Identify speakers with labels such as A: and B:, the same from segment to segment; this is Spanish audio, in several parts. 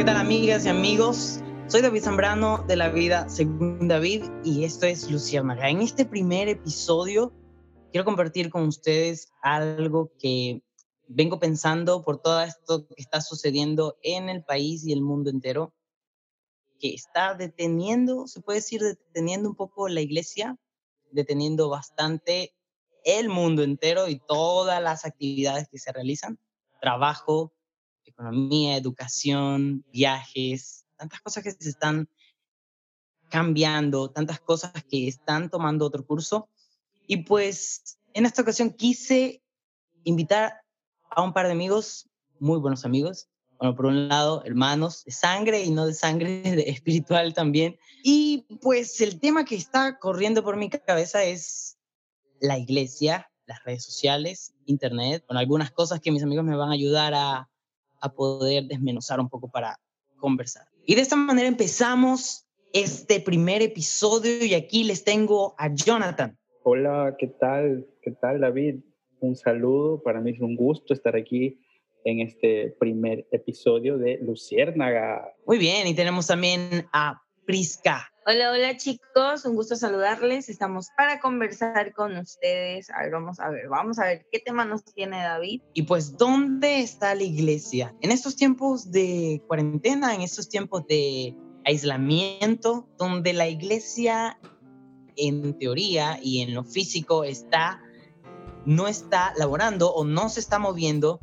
A: ¿qué tal amigas y amigos? Soy David Zambrano de la vida según David y esto es Luciérnaga. En este primer episodio quiero compartir con ustedes algo que vengo pensando por todo esto que está sucediendo en el país y el mundo entero, que está deteniendo, se puede decir, deteniendo un poco la iglesia, deteniendo bastante el mundo entero y todas las actividades que se realizan, trabajo, economía, educación, viajes, tantas cosas que se están cambiando, tantas cosas que están tomando otro curso. Y pues en esta ocasión quise invitar a un par de amigos, muy buenos amigos. Bueno, por un lado, hermanos de sangre y no de sangre, espiritual también. Y pues el tema que está corriendo por mi cabeza es la iglesia, las redes sociales, internet, con algunas cosas que mis amigos me van a ayudar a, a poder desmenuzar un poco para conversar. Y de esta manera empezamos este primer episodio y aquí les tengo a Jonathan.
B: Hola, ¿qué tal? ¿Qué tal David? Un saludo, para mí es un gusto estar aquí en este primer episodio de Luciérnaga.
A: Muy bien, y tenemos también a Prisca.
C: Hola, hola chicos, un gusto saludarles. Estamos para conversar con ustedes. A ver, vamos a ver, vamos a ver qué tema nos tiene David.
A: Y pues, ¿dónde está la iglesia? En estos tiempos de cuarentena, en estos tiempos de aislamiento, donde la iglesia en teoría y en lo físico está, no está laborando o no se está moviendo.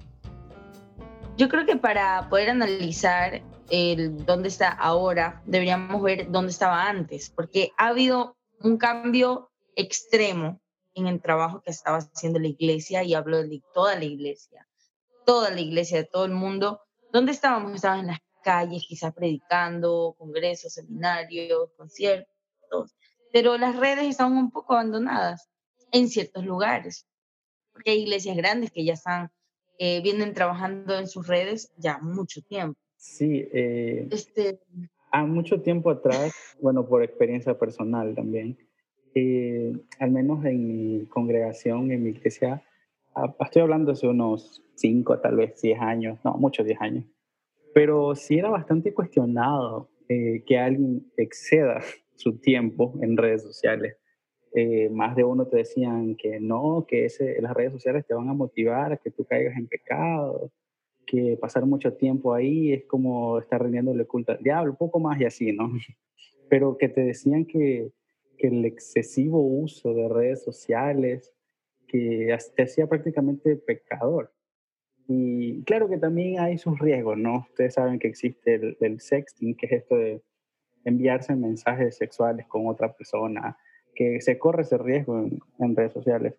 C: Yo creo que para poder analizar el dónde está ahora, deberíamos ver dónde estaba antes, porque ha habido un cambio extremo en el trabajo que estaba haciendo la iglesia, y hablo de toda la iglesia, toda la iglesia, de todo el mundo. ¿Dónde estábamos? Estábamos en las calles, quizás predicando, congresos, seminarios, conciertos, pero las redes estaban un poco abandonadas en ciertos lugares, porque hay iglesias grandes que ya están, eh, vienen trabajando en sus redes ya mucho tiempo.
B: Sí, eh, este... a mucho tiempo atrás, bueno, por experiencia personal también, eh, al menos en mi congregación, en mi iglesia, ah, estoy hablando hace unos 5, tal vez 10 años, no, muchos 10 años, pero sí era bastante cuestionado eh, que alguien exceda su tiempo en redes sociales. Eh, más de uno te decían que no, que ese, las redes sociales te van a motivar a que tú caigas en pecado, que pasar mucho tiempo ahí es como estar rindiéndole culto al diablo, poco más y así, ¿no? Pero que te decían que, que el excesivo uso de redes sociales, que te hacía prácticamente pecador. Y claro que también hay sus riesgos, ¿no? Ustedes saben que existe el, sexting, que es esto de enviarse mensajes sexuales con otra persona, que se corre ese riesgo en, en redes sociales.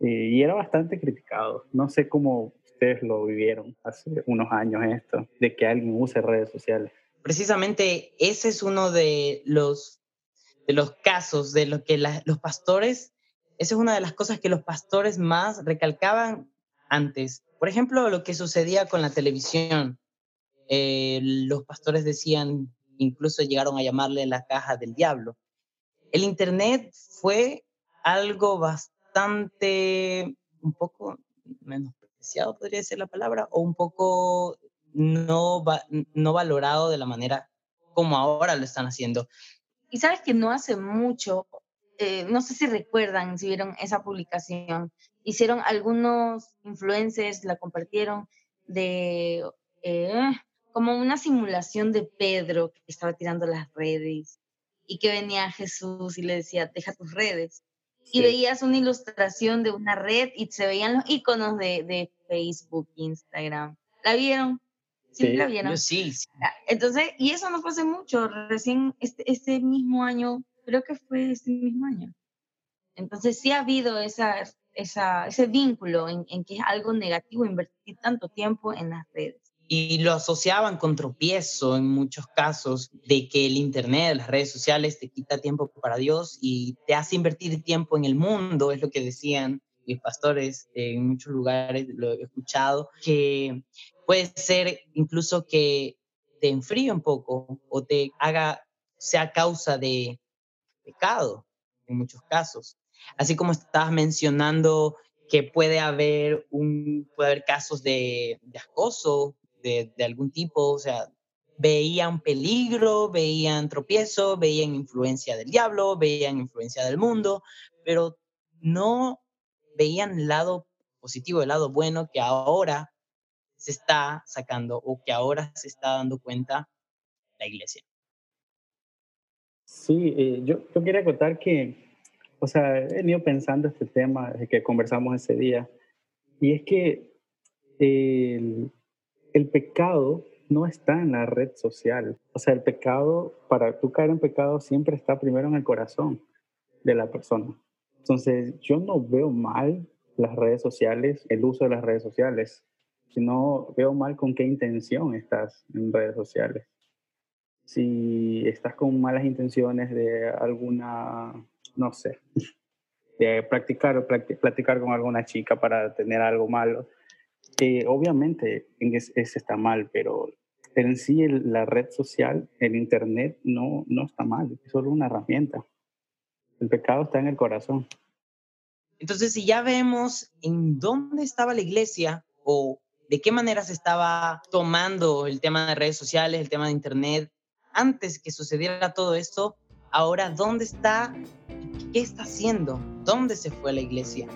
B: Y, y era bastante criticado. No sé cómo ustedes lo vivieron hace unos años esto, de que alguien use redes sociales.
A: Precisamente ese es uno de los, de los casos de lo que los pastores, esa es una de las cosas que los pastores más recalcaban antes. Por ejemplo, lo que sucedía con la televisión. Eh, los pastores decían, incluso llegaron a llamarle la caja del diablo. El Internet fue algo bastante, un poco menos podría ser la palabra, o un poco no, no valorado de la manera como ahora lo están haciendo.
C: Y sabes que no hace mucho, eh, no sé si recuerdan, si vieron esa publicación, hicieron algunos influencers, la compartieron de eh, como una simulación de Pedro que estaba tirando las redes y que venía Jesús y le decía, deja tus redes y veías una ilustración de una red y se veían los iconos de, de Facebook, Instagram. ¿La vieron?
A: Sí, la vieron. sí,
C: ah, Entonces, y eso no fue hace mucho, recién este, este mismo año, creo que fue este mismo año. Entonces sí ha habido esa, esa, ese vínculo en, en que es algo negativo invertir tanto tiempo en las redes
A: y lo asociaban con tropiezo en muchos casos de que el Internet, las redes sociales te quita tiempo para Dios y te hace invertir tiempo en el mundo, es lo que decían mis pastores en muchos lugares, lo he escuchado, que puede ser incluso que te enfríe un poco o te haga, sea causa de pecado en muchos casos. Así como estabas mencionando que puede haber, un, puede haber casos de, de acoso de, algún tipo, o sea, veían peligro, veían tropiezo, veían influencia del diablo, veían influencia del mundo, pero no veían el lado positivo, el lado bueno que ahora se está sacando o que ahora se está dando cuenta la iglesia.
B: Sí, eh, yo, yo quería contar que, o sea, he venido pensando este tema que conversamos ese día, y es que el, el pecado no está en la red social. O sea, el pecado, para tú caer en pecado, siempre está primero en el corazón de la persona. Entonces, yo no veo mal las redes sociales, el uso de las redes sociales, sino veo mal con qué intención estás en redes sociales. Si estás con malas intenciones de alguna, no sé, de practicar o platicar con alguna chica para tener algo malo, eh, obviamente ese está mal, pero en sí la red social, el Internet, no, no está mal, es solo una herramienta. El pecado está en el corazón.
A: Entonces, si ya vemos en dónde estaba la iglesia o de qué manera se estaba tomando el tema de redes sociales, el tema de Internet, antes que sucediera todo esto, ahora, ¿dónde está? ¿Qué está haciendo? ¿Dónde se fue la iglesia?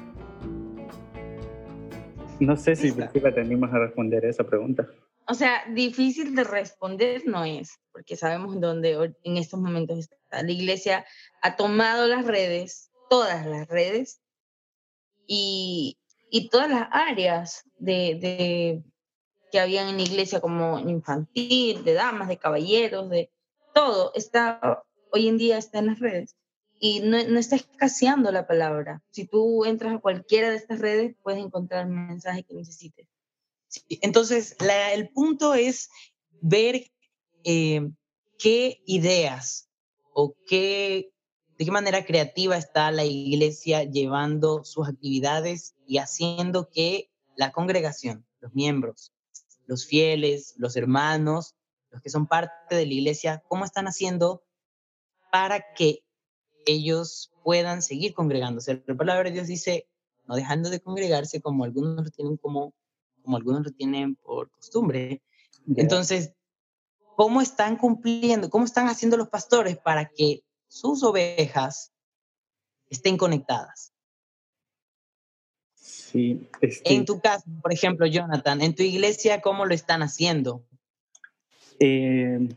B: No sé si Priscila te animas a responder esa pregunta.
C: O sea, difícil de responder no es, porque sabemos dónde en estos momentos está. La iglesia ha tomado las redes, todas las redes, y, y todas las áreas de, de, que habían en la iglesia, como infantil, de damas, de caballeros, de todo, está, hoy en día está en las redes y no, no, está escaseando la palabra. Si tú entras a cualquiera de estas redes, puedes encontrar el mensaje que necesites.
A: entonces, el punto es ver eh, qué ideas o qué, de qué manera creativa está la iglesia llevando sus actividades y haciendo que la congregación, los miembros, los fieles, los hermanos, los que son parte de la iglesia, cómo están haciendo para que ellos puedan seguir congregándose. La palabra de Dios dice, no dejando de congregarse como algunos lo tienen como, como algunos lo tienen por costumbre. Entonces, ¿cómo están cumpliendo, cómo están haciendo los pastores para que sus ovejas estén conectadas?
B: Sí,
A: este En tu caso, por ejemplo, Jonathan, en tu iglesia, ¿cómo lo están haciendo?
B: Eh,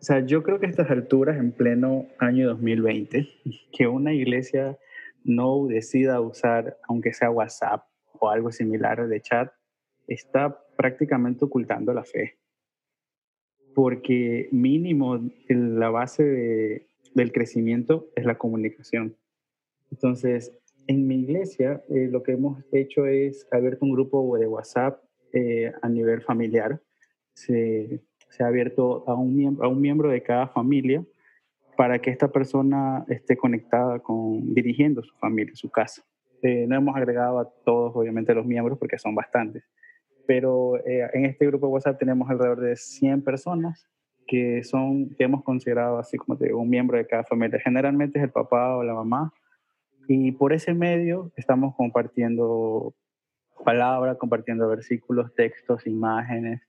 B: o sea, yo creo que a estas alturas, en pleno año 2020, que una iglesia no decida usar, aunque sea WhatsApp o algo similar de chat, está prácticamente ocultando la fe. Porque mínimo la base del crecimiento es la comunicación. Entonces, en mi iglesia eh, lo que hemos hecho es abierto un grupo de WhatsApp eh, a nivel familiar. Se, se ha abierto a un, miembro, a un miembro de cada familia para que esta persona esté conectada con dirigiendo su familia, su casa. Eh, no hemos agregado a todos, obviamente, los miembros porque son bastantes, pero eh, en este grupo de WhatsApp tenemos alrededor de 100 personas que son que hemos considerado así como te un miembro de cada familia. Generalmente es el papá o la mamá y por ese medio estamos compartiendo palabras, compartiendo versículos, textos, imágenes,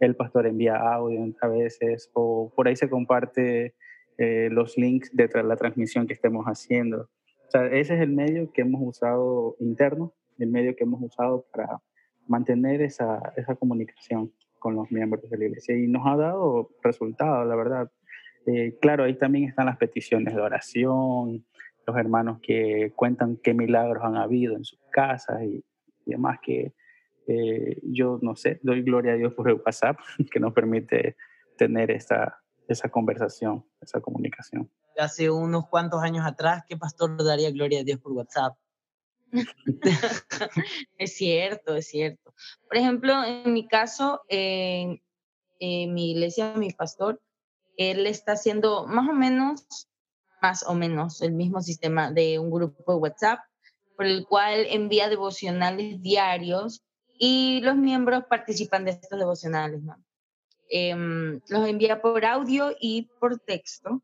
B: el pastor envía audio a veces o por ahí se comparte eh, los links de la transmisión que estemos haciendo. O sea, ese es el medio que hemos usado interno, el medio que hemos usado para mantener esa, esa comunicación con los miembros de la iglesia y nos ha dado resultados, la verdad. Eh, claro, ahí también están las peticiones de oración, los hermanos que cuentan qué milagros han habido en sus casas y, y demás que eh, yo no sé, doy gloria a Dios por el WhatsApp que nos permite tener esa, esa conversación, esa comunicación.
A: Hace unos cuantos años atrás, ¿qué pastor daría gloria a Dios por WhatsApp?
C: es cierto, es cierto. Por ejemplo, en mi caso, en mi iglesia, mi pastor, él está haciendo más o menos, más o menos el mismo sistema de un grupo de WhatsApp, por el cual envía devocionales diarios y los miembros participan de estos devocionales. ¿no? Em, los envía por audio y por texto.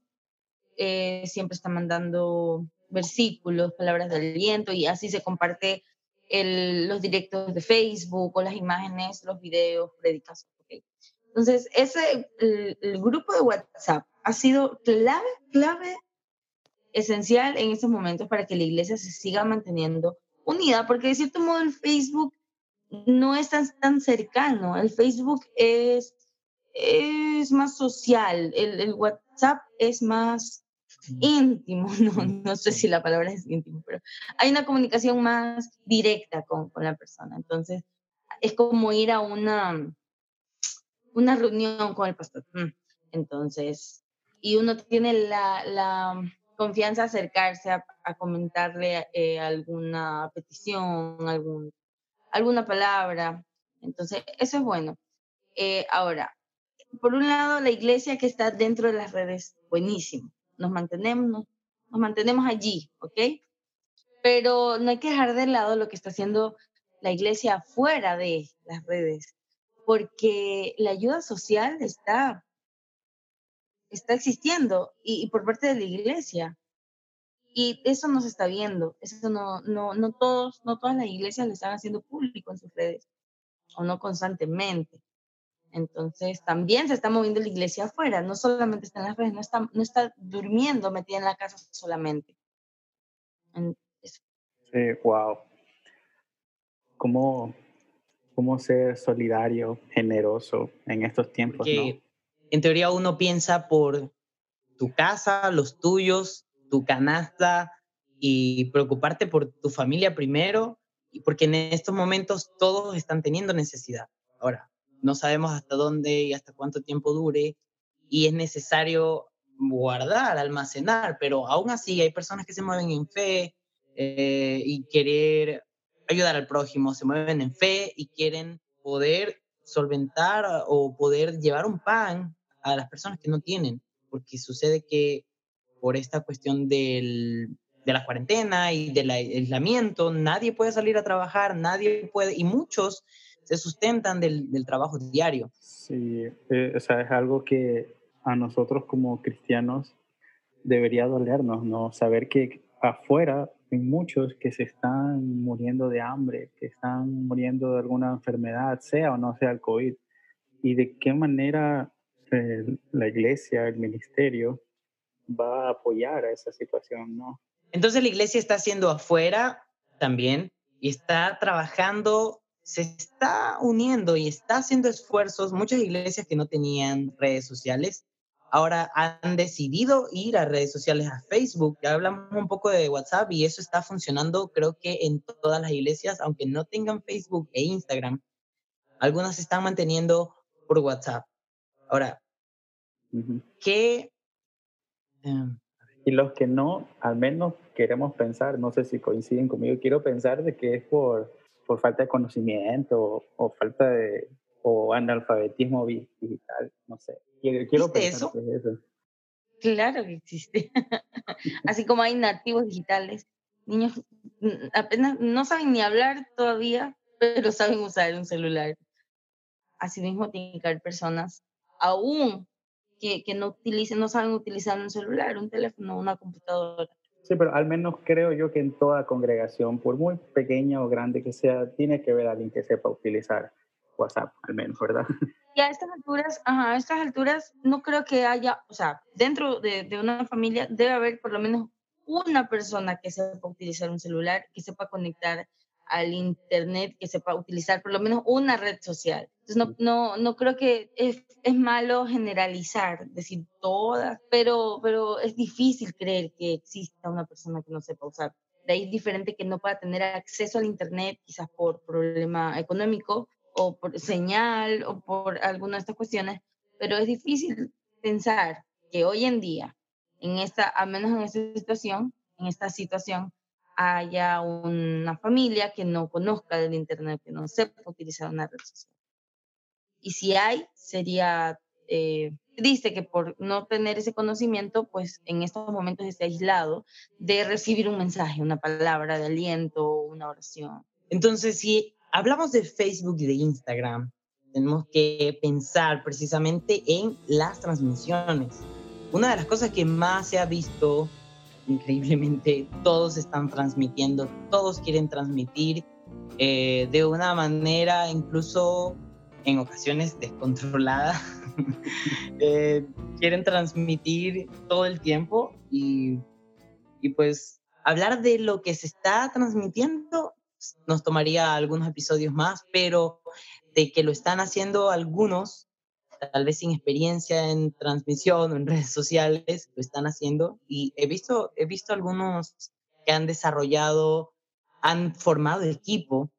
C: Eh, siempre está mandando versículos, palabras del aliento y así se comparte el, los directos de Facebook o las imágenes, los videos, predicas. Entonces, ese, el, grupo de WhatsApp ha sido clave, clave, esencial en estos momentos para que la iglesia se siga manteniendo unida, porque de cierto modo el Facebook no es tan, tan cercano, el Facebook es, es más social, el, el WhatsApp es más íntimo, no, no sé si la palabra es íntimo, pero hay una comunicación más directa con, con la persona. Entonces, es como ir a una, una reunión con el pastor. Mm. Entonces, y uno tiene la, la confianza de acercarse a, a comentarle eh, alguna petición, algún, alguna palabra. Entonces, eso es bueno. Eh, ahora, por un lado, la iglesia que está dentro de las redes, buenísimo nos mantenemos, nos, mantenemos allí, ¿ok? Pero no hay que dejar de lado lo que está haciendo la iglesia fuera de las redes, porque la ayuda social está, está existiendo y, por parte de la iglesia. Y eso no se está viendo, eso no, no, no, todos, no todas las iglesias lo están haciendo público en sus redes, o no constantemente. Entonces, también se está moviendo la iglesia afuera, no solamente está en las redes, no está, no está durmiendo metida en la casa solamente.
B: Sí, wow. ¿Cómo, ¿Cómo ser solidario, generoso en estos tiempos?
A: En teoría uno piensa por tu casa, los tuyos, tu canasta y preocuparte por tu familia primero, porque en estos momentos todos están teniendo necesidad. Ahora, no sabemos hasta dónde y hasta cuánto tiempo dure y es necesario guardar, almacenar, pero aún así hay personas que se mueven en fe eh, y querer ayudar al prójimo, se mueven en fe y quieren poder solventar o poder llevar un pan a las personas que no tienen, porque sucede que por esta cuestión del, de la cuarentena y del aislamiento, nadie puede salir a trabajar, nadie puede, y muchos se sustentan del, del trabajo diario.
B: Sí, eh, o sea, es algo que a nosotros como cristianos debería dolernos, ¿no? Saber que afuera hay muchos que se están muriendo de hambre, que están muriendo de alguna enfermedad, sea o no sea el COVID, y de qué manera eh, la iglesia, el ministerio, va a apoyar a esa situación, ¿no?
A: Entonces la iglesia está haciendo afuera también y está trabajando se está uniendo y está haciendo esfuerzos. Muchas iglesias que no tenían redes sociales ahora han decidido ir a redes sociales, a Facebook. Ya hablamos un poco de WhatsApp y eso está funcionando creo que en todas las iglesias, aunque no tengan Facebook e Instagram. Algunas se están manteniendo por WhatsApp. Ahora, ¿qué...
B: Em, y los que no, al menos queremos pensar, no sé si coinciden conmigo, quiero pensar de que es por por falta de conocimiento o, falta de o analfabetismo digital, no sé. Quiero, pensar eso? eso.
C: Claro que existe. Así como hay nativos digitales, niños apenas no saben ni hablar todavía, pero saben usar un celular. Asimismo, tiene que haber personas aún que, que no utilicen, no saben utilizar un celular, un teléfono, una computadora.
B: Sí, pero al menos creo yo que en toda congregación, por muy pequeña o grande que sea, tiene que haber alguien que sepa utilizar WhatsApp, al menos, ¿verdad?
C: Y a estas alturas, ajá, a estas alturas no creo que haya, o sea, dentro de, de una familia debe haber por lo menos una persona que sepa utilizar un celular, que sepa conectar al Internet, que sepa utilizar por lo menos una red social. Entonces, no, no, no creo que es, es, malo generalizar, decir todas, pero, pero es difícil creer que exista una persona que no sepa usar. De ahí es diferente que no pueda tener acceso al Internet, quizás por problema económico o por señal o por alguna de estas cuestiones, pero es difícil pensar que hoy en día, en esta, al menos en esta situación, en esta situación, haya una familia que no conozca del Internet, que no sepa utilizar una red social. Y si hay, sería eh, triste que por no tener ese conocimiento, pues en estos momentos esté aislado de recibir un mensaje, una palabra de aliento, una oración.
A: Entonces, si hablamos de Facebook y de Instagram, tenemos que pensar precisamente en las transmisiones. Una de las cosas que más se ha visto increíblemente todos están transmitiendo, todos quieren transmitir eh, de una manera incluso en ocasiones descontrolada, eh, quieren transmitir todo el tiempo y, y pues hablar de lo que se está transmitiendo nos tomaría algunos episodios más, pero de que lo están haciendo algunos, tal vez sin experiencia en transmisión o en redes sociales, lo están haciendo. Y he visto, he visto algunos que han desarrollado, han formado equipo.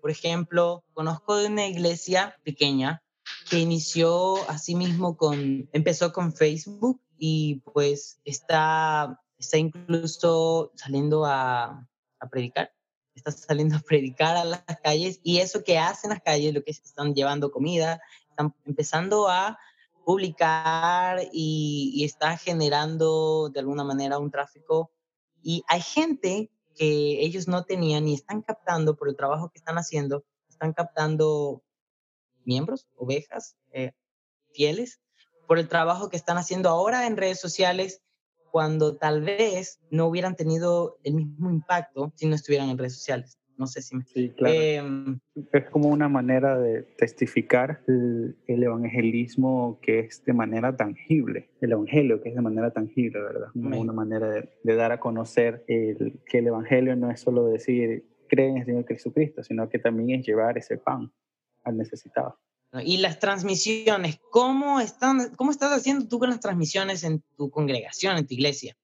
A: Por ejemplo, conozco de una iglesia pequeña que inició así mismo con, empezó con Facebook y pues está, está incluso saliendo a, a predicar está saliendo a predicar a las calles y eso que hacen las calles, lo que están llevando comida, están empezando a publicar y, y está generando de alguna manera un tráfico. Y hay gente que ellos no tenían y están captando por el trabajo que están haciendo, están captando miembros, ovejas, eh, fieles, por el trabajo que están haciendo ahora en redes sociales cuando tal vez no hubieran tenido el mismo impacto si no estuvieran en redes sociales. No sé si me...
B: Sí, claro. Em, es como una manera de testificar el, evangelismo que es de manera tangible, el evangelio que es de manera tangible, ¿verdad? Una manera de, dar a conocer el, que el evangelio no es solo decir creen en el Señor Jesucristo, sino que también es llevar ese pan al necesitado.
A: Y las transmisiones, ¿cómo, están, ¿cómo estás haciendo tú con las transmisiones en tu congregación, en tu iglesia?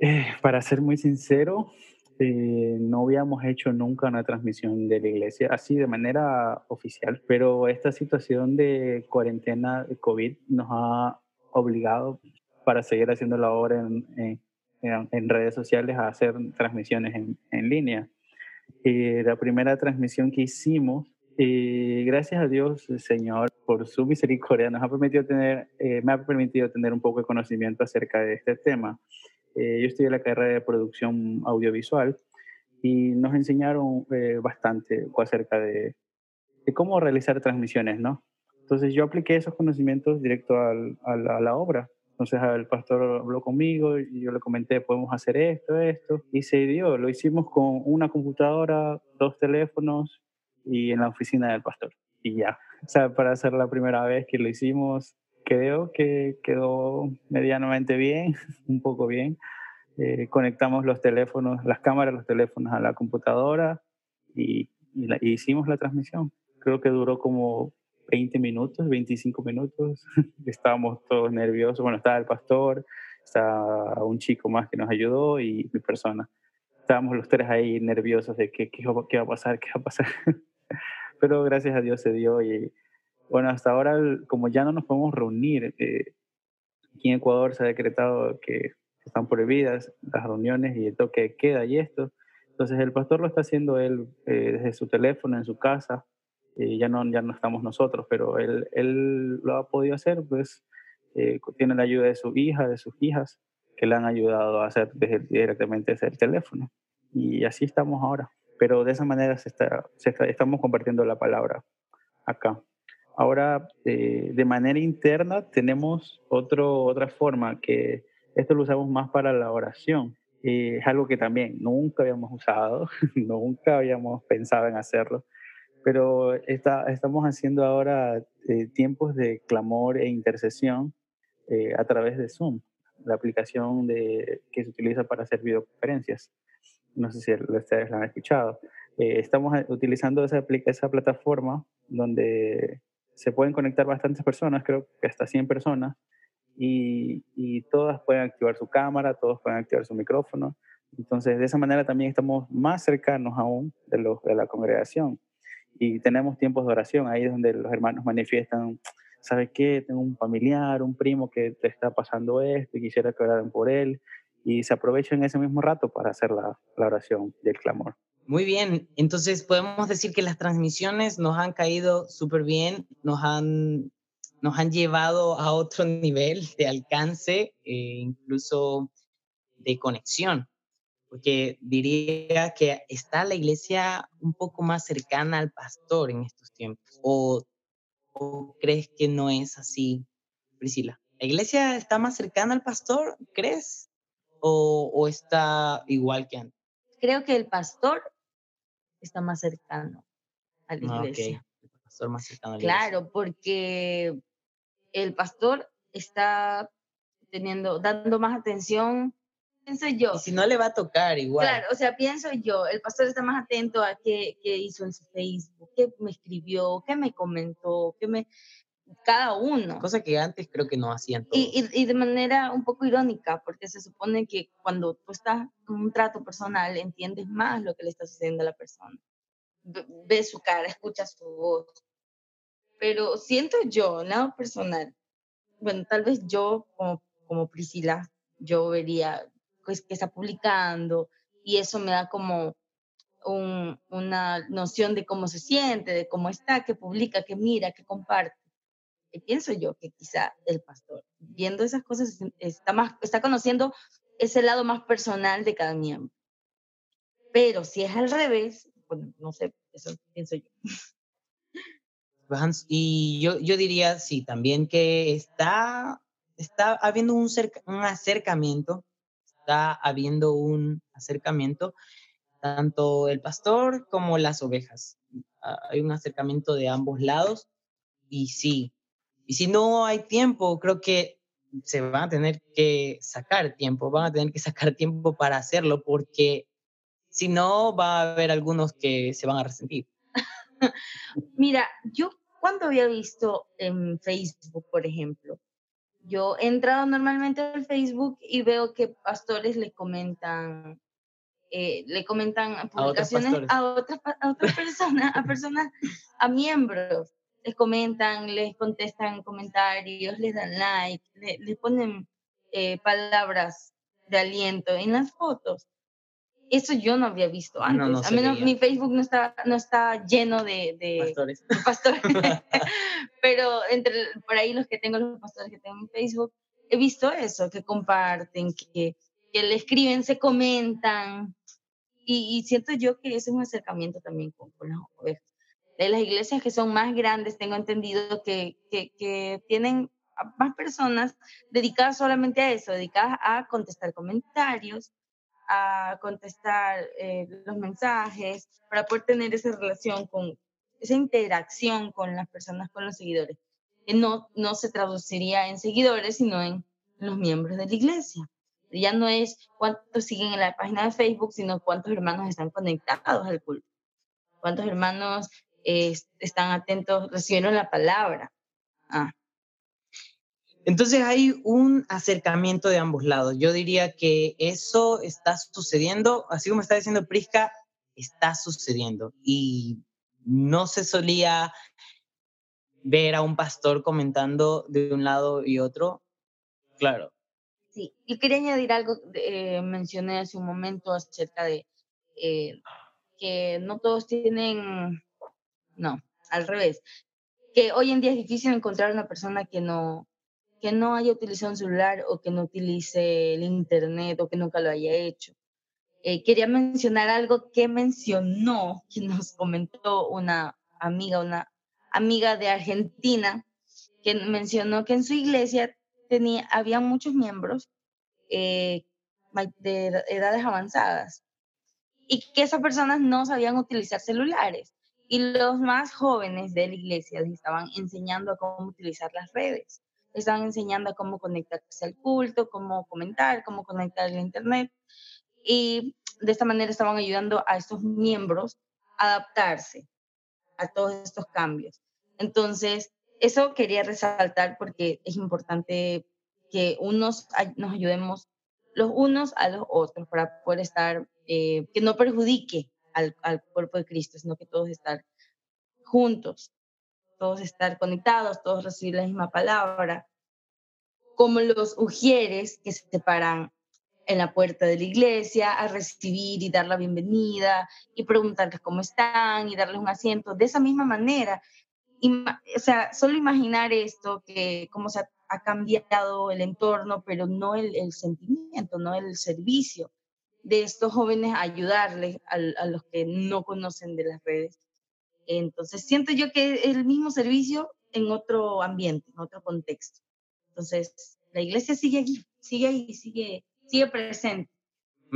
B: Eh, para ser muy sincero, eh, no habíamos hecho nunca una transmisión de la iglesia así de manera oficial, pero esta situación de cuarentena de COVID nos ha obligado para seguir haciendo la obra en, en, redes sociales a hacer transmisiones en, en línea. Eh, la primera transmisión que hicimos y gracias a Dios, Señor, por su misericordia, nos ha permitido tener, eh, me ha permitido tener un poco de conocimiento acerca de este tema. Eh, yo estudié la carrera de producción audiovisual y nos enseñaron eh, bastante acerca de, de, cómo realizar transmisiones, ¿no? Entonces yo apliqué esos conocimientos directo al, a la obra. Entonces el pastor habló conmigo y yo le comenté, podemos hacer esto, esto, y se dio. Lo hicimos con una computadora, dos teléfonos y en la oficina del pastor. Y ya, o sea, para hacer la primera vez que lo hicimos, creo que quedó medianamente bien, un poco bien. Eh, conectamos los teléfonos, las cámaras, los teléfonos a la computadora y, hicimos la transmisión. Creo que duró como 20 minutos, 25 minutos. Estábamos todos nerviosos. Bueno, estaba el pastor, estaba un chico más que nos ayudó y mi persona. Estábamos los tres ahí nerviosos de qué, qué, qué va a pasar, qué va a pasar. pero gracias a Dios se dio y bueno, hasta ahora como ya no nos podemos reunir, eh, aquí en Ecuador se ha decretado que están prohibidas las reuniones y el toque de queda y esto, entonces el pastor lo está haciendo él eh, desde su teléfono, en su casa, y ya no, ya no estamos nosotros, pero él, él lo ha podido hacer, pues eh, tiene la ayuda de su hija, de sus hijas, que le han ayudado a hacer directamente desde el teléfono. Y así estamos ahora pero de esa manera se está, estamos compartiendo la palabra acá. Ahora, eh, de manera interna, tenemos otro, otra forma que esto lo usamos más para la oración. Eh, es algo que también nunca habíamos usado, nunca habíamos pensado en hacerlo, pero está, estamos haciendo ahora eh, tiempos de clamor e intercesión a través de Zoom, la aplicación de, que se utiliza para hacer videoconferencias no sé si ustedes la han escuchado. Eh, estamos utilizando esa, esa plataforma donde se pueden conectar bastantes personas, creo que hasta 100 personas, y, y, todas pueden activar su cámara, todos pueden activar su micrófono. Entonces, de esa manera también estamos más cercanos aún de, los, de la congregación. Y tenemos tiempos de oración, ahí donde los hermanos manifiestan, ¿sabes qué? Tengo un familiar, un primo que te está pasando esto y quisiera que oraran por él y se aprovecha en ese mismo rato para hacer la, la oración y el clamor.
A: Muy bien, entonces podemos decir que las transmisiones nos han caído súper bien, nos han, nos han llevado a otro nivel de alcance, e incluso de conexión, porque diría que está la iglesia un poco más cercana al pastor en estos tiempos. ¿O, o crees que no es así, Priscila? ¿La iglesia está más cercana al pastor, crees? o, está igual que antes?
C: Creo que el pastor está más cercano a la ah, iglesia.
A: pastor más cercano.
C: claro, porque el pastor está teniendo, dando más atención, pienso yo.
A: Y si no le va a tocar igual.
C: Claro, o sea, pienso yo, el pastor está más atento a qué, qué hizo en su Facebook, qué me escribió, qué me comentó, qué me cada uno.
A: Cosa que antes creo que no hacían.
C: Y, y, y, de manera un poco irónica, porque se supone que cuando tú estás en un trato personal, entiendes más lo que le está sucediendo a la persona. Ves su cara, escuchas su voz. Pero siento yo, lado personal, bueno, tal vez yo como, como Priscila, yo vería pues, que está publicando y eso me da como un, una noción de cómo se siente, de cómo está, que publica, que mira, que comparte pienso yo que quizá el pastor, viendo esas cosas, está, más, está conociendo ese lado más personal de cada miembro. Pero si es al revés, bueno, no sé, eso pienso yo.
A: Y yo, yo diría, sí, también que está, está habiendo un, un acercamiento, está habiendo un acercamiento, tanto el pastor como las ovejas. Hay un acercamiento de ambos lados y sí, y si no hay tiempo, creo que se van a tener que sacar tiempo, van a tener que sacar tiempo para hacerlo, porque si no, va a haber algunos que se van a resentir.
C: Mira, yo cuando había visto en Facebook, por ejemplo, yo he entrado normalmente al Facebook y veo que pastores le comentan, eh, le comentan publicaciones a otras, a otras personas, a personas, a miembros les comentan, les contestan comentarios, les dan like, les, ponen eh, palabras de aliento en las fotos. Eso yo no había visto antes. a menos mi Facebook no está, no está lleno de,
A: pastores.
C: pastores. Pero entre por ahí los que tengo, los pastores que tengo en Facebook, he visto eso, que comparten, que, que le escriben, se comentan. Y, siento yo que ese es un acercamiento también con, con las ovejas de las iglesias que son más grandes, tengo entendido que, que, tienen más personas dedicadas solamente a eso, dedicadas a contestar comentarios, a contestar eh, los mensajes, para poder tener esa relación con, esa interacción con las personas, con los seguidores, que no, no se traduciría en seguidores, sino en los miembros de la iglesia. Ya no es cuántos siguen en la página de Facebook, sino cuántos hermanos están conectados al culto, cuántos hermanos están atentos, recibieron la palabra. Ah.
A: Entonces hay un acercamiento de ambos lados. Yo diría que eso está sucediendo, así como está diciendo Prisca, está sucediendo. Y no se solía ver a un pastor comentando de un lado y otro. Claro.
C: Sí, y quería añadir algo, eh, mencioné hace un momento acerca de eh, que no todos tienen no, al revés. Que hoy en día es difícil encontrar una persona que no, que no haya utilizado un celular o que no utilice el internet o que nunca lo haya hecho. Eh, quería mencionar algo que mencionó, que nos comentó una amiga, una amiga de Argentina, que mencionó que en su iglesia tenía, había muchos miembros eh, de edades avanzadas y que esas personas no sabían utilizar celulares. Y los más jóvenes de la iglesia les estaban enseñando a cómo utilizar las redes, les estaban enseñando a cómo conectarse al culto, cómo comentar, cómo conectar el internet. Y de esta manera estaban ayudando a estos miembros a adaptarse a todos estos cambios. Entonces, eso quería resaltar porque es importante que unos nos ayudemos los unos a los otros para poder estar, eh, que no perjudique al, cuerpo de Cristo, sino que todos estar juntos, todos estar conectados, todos recibir la misma palabra, como los ujieres que se paran en la puerta de la iglesia a recibir y dar la bienvenida y preguntarles cómo están y darles un asiento. De esa misma manera, o sea, solo imaginar esto, que cómo se ha, cambiado el entorno, pero no el, sentimiento, no el servicio de estos jóvenes ayudarles a, a, los que no conocen de las redes. Entonces, siento yo que el mismo servicio en otro ambiente, en otro contexto. Entonces, la iglesia sigue allí, sigue ahí, sigue, sigue presente.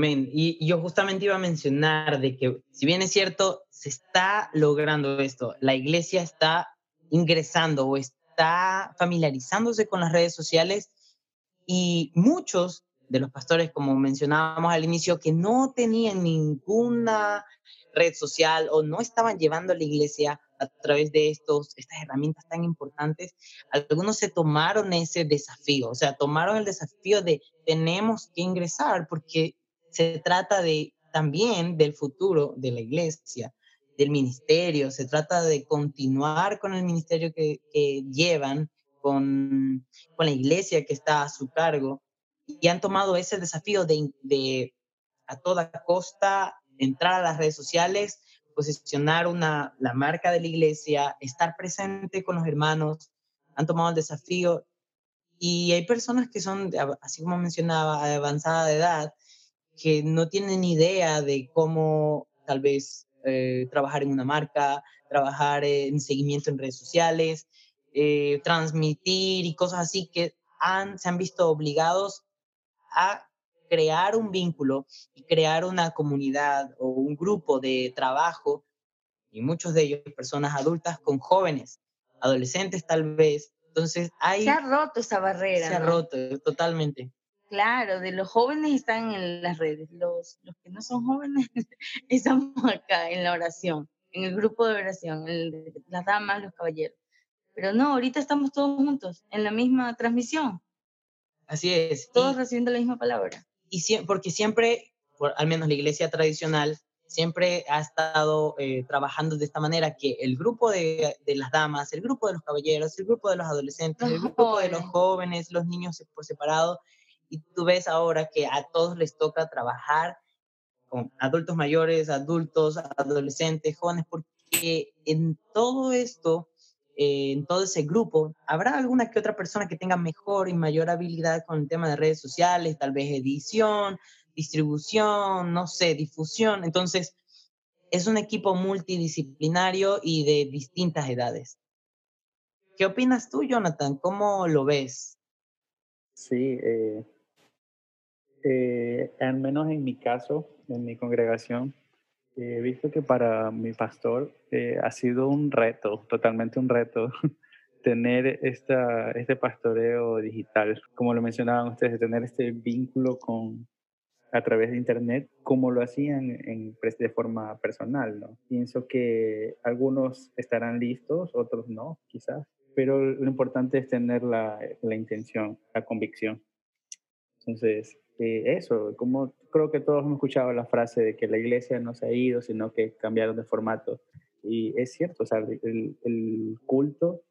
A: Y yo justamente iba a mencionar de que, si bien es cierto, se está logrando esto, la iglesia está ingresando o está familiarizándose con las redes sociales y muchos de los pastores, como mencionábamos al inicio, que no tenían ninguna red social o no estaban llevando a la iglesia a través de estos, estas herramientas tan importantes, algunos se tomaron ese desafío, o sea, tomaron el desafío de tenemos que ingresar porque se trata de también del futuro de la iglesia, del ministerio, se trata de continuar con el ministerio que, llevan, con, con, la iglesia que está a su cargo, y han tomado ese desafío de, de a toda costa entrar a las redes sociales, posicionar una, la marca de la iglesia, estar presente con los hermanos, han tomado el desafío. Y hay personas que son, así como mencionaba, de avanzada edad, que no tienen idea de cómo tal vez eh, trabajar en una marca, trabajar en seguimiento en redes sociales, eh, transmitir y cosas así que han, se han visto obligados a crear un vínculo y crear una comunidad o un grupo de trabajo, y muchos de ellos personas adultas con jóvenes, adolescentes tal vez. Entonces hay...
C: Se ha roto esa barrera.
A: Se ha roto totalmente.
C: Claro, de los jóvenes están en las redes, los, los que no son jóvenes estamos acá en la oración, en el grupo de oración, las damas, los caballeros. Pero no, ahorita estamos todos juntos en la misma transmisión.
A: Así es.
C: Todos recibiendo la misma palabra
A: y porque siempre, por, al menos la iglesia tradicional, siempre ha estado eh, trabajando de esta manera, que el grupo de, de, las damas, el grupo de los caballeros, el grupo de los adolescentes, el grupo de los jóvenes, los niños por separado, y tú ves ahora que a todos les toca trabajar con adultos mayores, adultos, adolescentes, jóvenes, porque en todo esto eh, en todo ese grupo, habrá alguna que otra persona que tenga mejor y mayor habilidad con el tema de redes sociales, tal vez edición, distribución, no sé, difusión. Entonces, es un equipo multidisciplinario y de distintas edades. ¿Qué opinas tú, Jonathan? ¿Cómo lo ves?
B: Sí, eh, eh, al menos en mi caso, en mi congregación, He visto que para mi pastor eh, ha sido un reto, totalmente un reto, tener esta, este pastoreo digital, como lo mencionaban ustedes, tener este vínculo con, a través de Internet, como lo hacían en, de forma personal. ¿no? Pienso que algunos estarán listos, otros no, quizás, pero lo importante es tener la, la intención, la convicción. Entonces, eh, eso, como creo que todos hemos escuchado la frase de que la iglesia no se ha ido, sino que cambiaron de formato. Y es cierto, o sea, el, el culto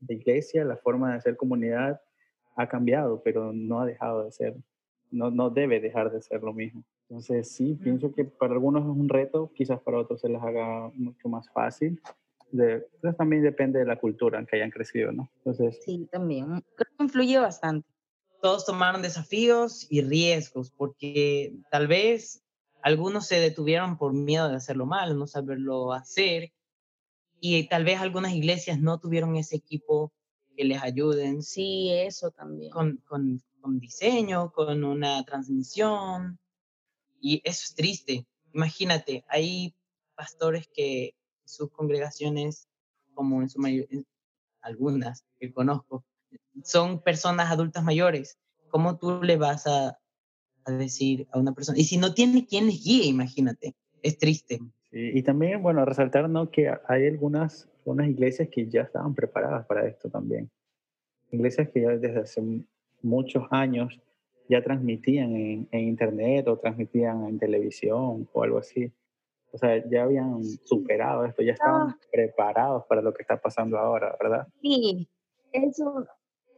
B: de iglesia, la forma de hacer comunidad ha cambiado, pero no ha dejado de ser, no, no debe dejar de ser lo mismo. Entonces, sí, pienso que para algunos es un reto, quizás para otros se les haga mucho más fácil. De, pues también depende de la cultura en que hayan crecido, ¿no?
C: Entonces, sí, también. Creo que influye bastante
A: todos tomaron desafíos y riesgos, porque tal vez algunos se detuvieron por miedo de hacerlo mal, no saberlo hacer, y tal vez algunas iglesias no tuvieron ese equipo que les ayuden.
C: Sí, eso también.
A: Con, con, con diseño, con una transmisión, y eso es triste. Imagínate, hay pastores que sus congregaciones, como en su mayoría, algunas que conozco, son personas adultas mayores. ¿Cómo tú le vas a, a decir a una persona? Y si no tiene quien les guíe, imagínate, es triste.
B: y también, bueno, resaltar ¿no? que hay algunas, algunas iglesias que ya estaban preparadas para esto también. Iglesias que ya desde hace muchos años ya transmitían en, en, internet o transmitían en televisión o algo así. O sea, ya habían superado esto, ya estaban ah. preparados para lo que está pasando ahora, ¿verdad?
C: Sí, eso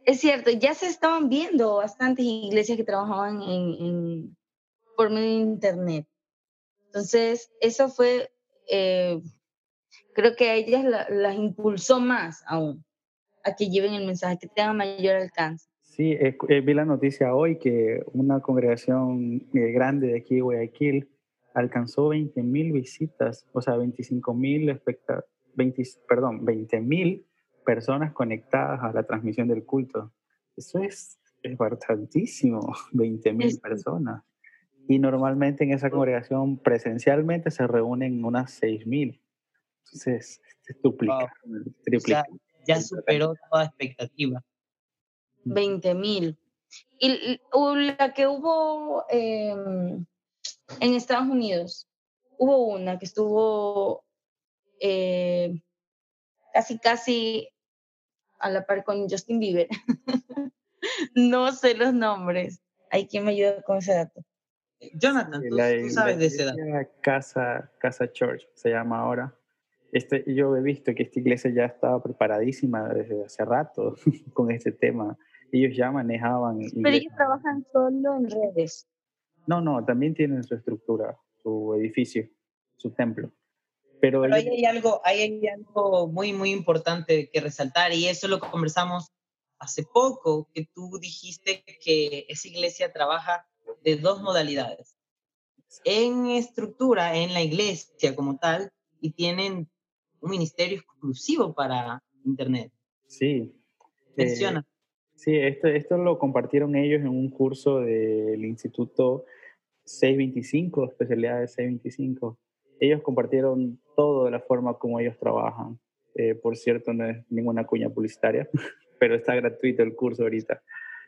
C: es cierto, ya se estaban viendo bastantes iglesias que trabajaban en, por medio de Internet. Entonces, eso fue, eh, creo que a ellas las impulsó más aún a que lleven el mensaje, que tengan mayor alcance.
B: Sí, eh, vi la noticia hoy que una congregación eh, grande de aquí, Guayaquil, alcanzó 20 mil visitas, o sea, 25 mil espectadores, perdón, 20 mil personas conectadas a la transmisión del culto. Eso es, es bastantísimo, 20 mil personas. y normalmente en esa congregación presencialmente se reúnen unas 6.000. Entonces, se duplica,
A: triplica. ya superó toda expectativa.
C: 20.000. Y la que hubo em, en Estados Unidos, hubo una que estuvo eh, casi, casi a la par con Justin Bieber. no sé los nombres. Hay quien me ayude con ese dato.
A: Jonathan, tú, sabes de ese dato.
B: Casa, Casa Church se llama ahora. Este, yo he visto que esta iglesia ya estaba preparadísima desde hace rato con este tema. Ellos ya manejaban.
C: Pero ellos trabajan solo en redes.
B: No, no, también tienen su estructura, su edificio, su templo. Pero,
A: ahí hay algo, hay algo muy, muy importante que resaltar y eso lo conversamos hace poco, que tú dijiste que esa iglesia trabaja de dos modalidades. En estructura, en la iglesia como tal, y tienen un ministerio exclusivo para Internet.
B: Sí.
A: Menciona.
B: sí, esto, esto lo compartieron ellos en un curso del Instituto 625, especialidad de 625 ellos compartieron todo de la forma como ellos trabajan. Eh, por cierto, no es ninguna cuña publicitaria, pero está gratuito el curso ahorita.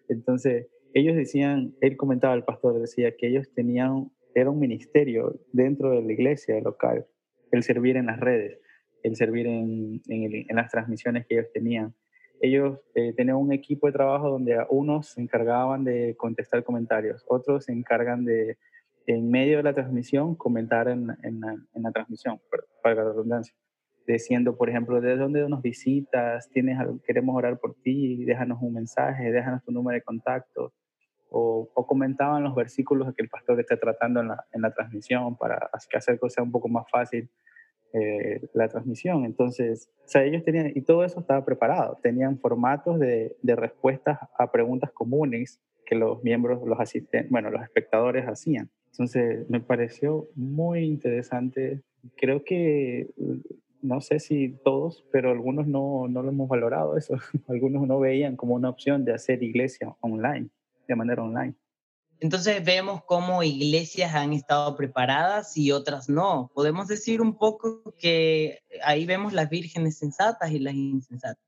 B: Entonces, ellos decían, él comentaba, el pastor decía que ellos tenían, era un ministerio dentro de la iglesia local, el servir en las redes, el servir en, las transmisiones que ellos tenían. Ellos eh, tenían un equipo de trabajo donde unos se encargaban de contestar comentarios, otros se encargan de en medio de la transmisión comentar en, en, la, en la, transmisión, para la redundancia, diciendo, por ejemplo, de dónde nos visitas, tienes queremos orar por ti, déjanos un mensaje, déjanos tu número de contacto, o, o comentaban los versículos que el pastor está tratando en la, en la transmisión para hacer que sea un poco más fácil eh, la transmisión. Entonces, o sea, ellos tenían, y todo eso estaba preparado, tenían formatos de, de respuestas a preguntas comunes que los miembros, los asistentes, bueno, los espectadores hacían. Entonces, me pareció muy interesante. Creo que, no sé si todos, pero algunos no, no lo hemos valorado eso. algunos no veían como una opción de hacer iglesia online, de manera online.
A: Entonces vemos cómo iglesias han estado preparadas y otras no. Podemos decir un poco que ahí vemos las vírgenes sensatas y las insensatas.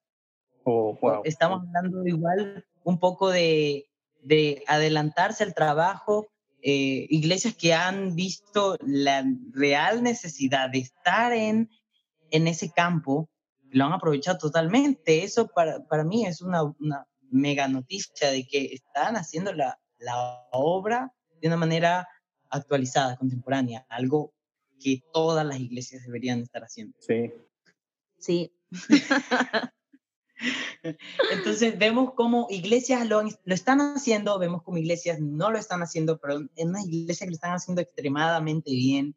B: Oh, wow.
A: Estamos hablando igual un poco de, de adelantarse al trabajo eh, iglesias que han visto la real necesidad de estar en, en ese campo, lo han aprovechado totalmente. Eso para, para mí es una, una, mega noticia de que están haciendo la, la obra de una manera actualizada, contemporánea, algo que todas las iglesias deberían estar haciendo.
B: Sí.
C: Sí.
A: Entonces vemos cómo iglesias lo, lo, están haciendo, vemos como iglesias no lo están haciendo, pero en unas iglesias que lo están haciendo extremadamente bien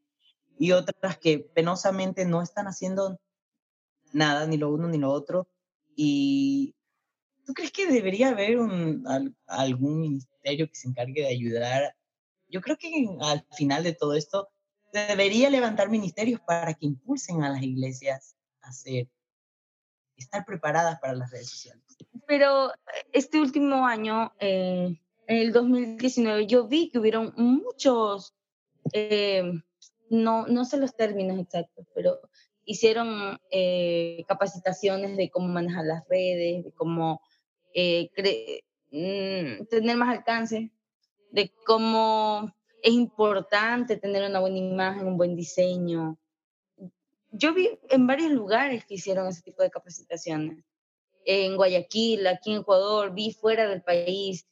A: y otras que penosamente no están haciendo nada, ni lo uno ni lo otro. ¿Y tú crees que debería haber un, algún ministerio que se encargue de ayudar? Yo creo que al final de todo esto debería levantar ministerios para que impulsen a las iglesias a hacer estar preparadas para las redes sociales.
C: Pero este último año, eh, en el 2019, yo vi que hubieron muchos, eh, no, no sé los términos exactos, pero hicieron eh, capacitaciones de cómo manejar las redes, de cómo mm, tener más alcance, de cómo es importante tener una buena imagen, un buen diseño, yo vi en varios lugares que hicieron ese tipo de capacitaciones. En Guayaquil, aquí en Ecuador, vi fuera del país,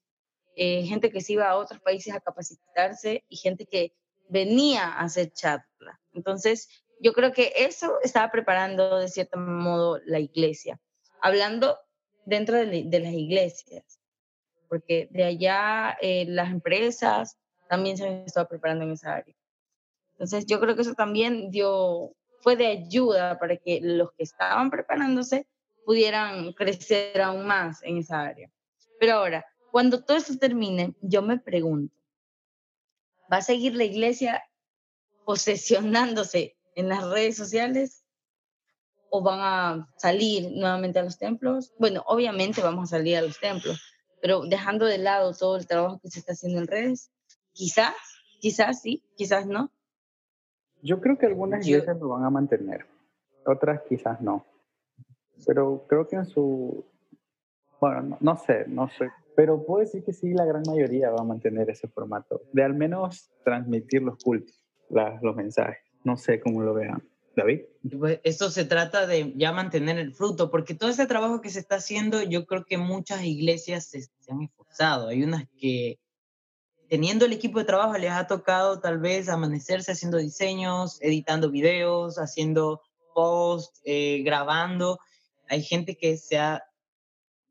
C: eh, gente que se iba a otros países a capacitarse y gente que venía a hacer charla. Entonces, yo creo que eso estaba preparando de cierto modo la iglesia, hablando dentro de, las iglesias, porque de allá eh, las empresas también se han estado preparando en esa área. Entonces, yo creo que eso también dio fue de ayuda para que los que estaban preparándose pudieran crecer aún más en esa área. Pero ahora, cuando todo esto termine, yo me pregunto, ¿va a seguir la iglesia posesionándose en las redes sociales o van a salir nuevamente a los templos? Bueno, obviamente vamos a salir a los templos, pero dejando de lado todo el trabajo que se está haciendo en redes, quizás quizás sí, quizás no.
B: Yo creo que algunas iglesias lo van a mantener, otras quizás no. Pero creo que en su... Bueno, no, sé, no sé. Pero puedo decir que sí, la gran mayoría va a mantener ese formato, de al menos transmitir los cultos, los mensajes. No sé cómo lo vean. David.
A: Pues esto se trata de ya mantener el fruto, porque todo ese trabajo que se está haciendo, yo creo que muchas iglesias se, han esforzado. Hay unas que teniendo el equipo de trabajo les ha tocado tal vez amanecerse haciendo diseños, editando videos, haciendo posts, eh, grabando. Hay gente que se ha,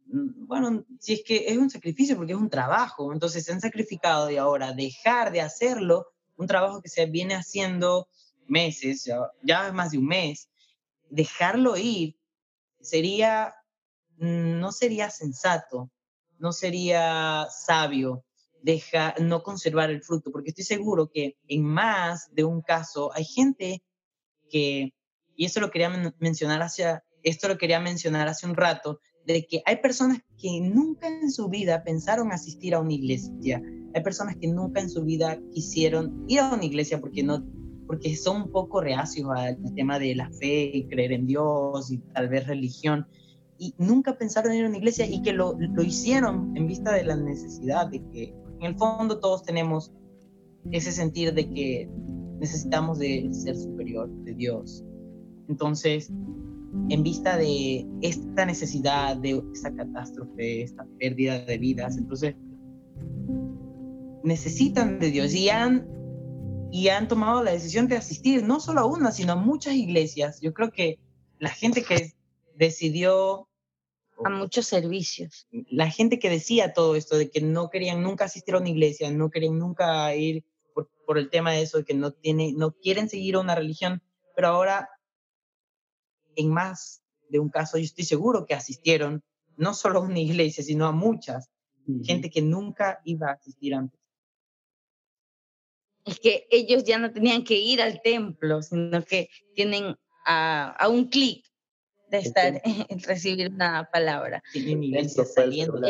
A: mm, bueno, si es que es un sacrificio porque es un trabajo, entonces se han sacrificado y ahora dejar de hacerlo, un trabajo que se viene haciendo meses, ya, ya más de un mes, dejarlo ir sería, mm, no sería sensato, no sería sabio deja, no conservar el fruto, porque estoy seguro que en más de un caso hay gente que, y esto lo quería mencionar hacia, esto lo quería mencionar hace un rato, de que hay personas que nunca en su vida pensaron asistir a una iglesia, hay personas que nunca en su vida quisieron ir a una iglesia porque no porque son un poco reacios al tema de la fe y creer en Dios y tal vez religión, y nunca pensaron ir a una iglesia y que lo, lo hicieron en vista de la necesidad de que en el fondo todos tenemos ese sentir de que necesitamos de ser superior, de Dios. Entonces, en vista de esta necesidad, de esta catástrofe, esta pérdida de vidas, entonces necesitan de Dios y han y han tomado la decisión de asistir no solo a una, sino a muchas iglesias. Yo creo que la gente que decidió...
C: A muchos servicios.
A: La gente que decía todo esto, de que no querían nunca asistir a una iglesia, no querían nunca ir por, el tema de eso, de que no, tiene, no quieren seguir a una religión, pero ahora, en más de un caso, yo estoy seguro que asistieron no solo a una iglesia, sino a muchas. Gente que nunca iba a asistir antes
C: es que ellos ya no tenían que ir al templo, sino que tienen a, un clic de estar en recibir una palabra.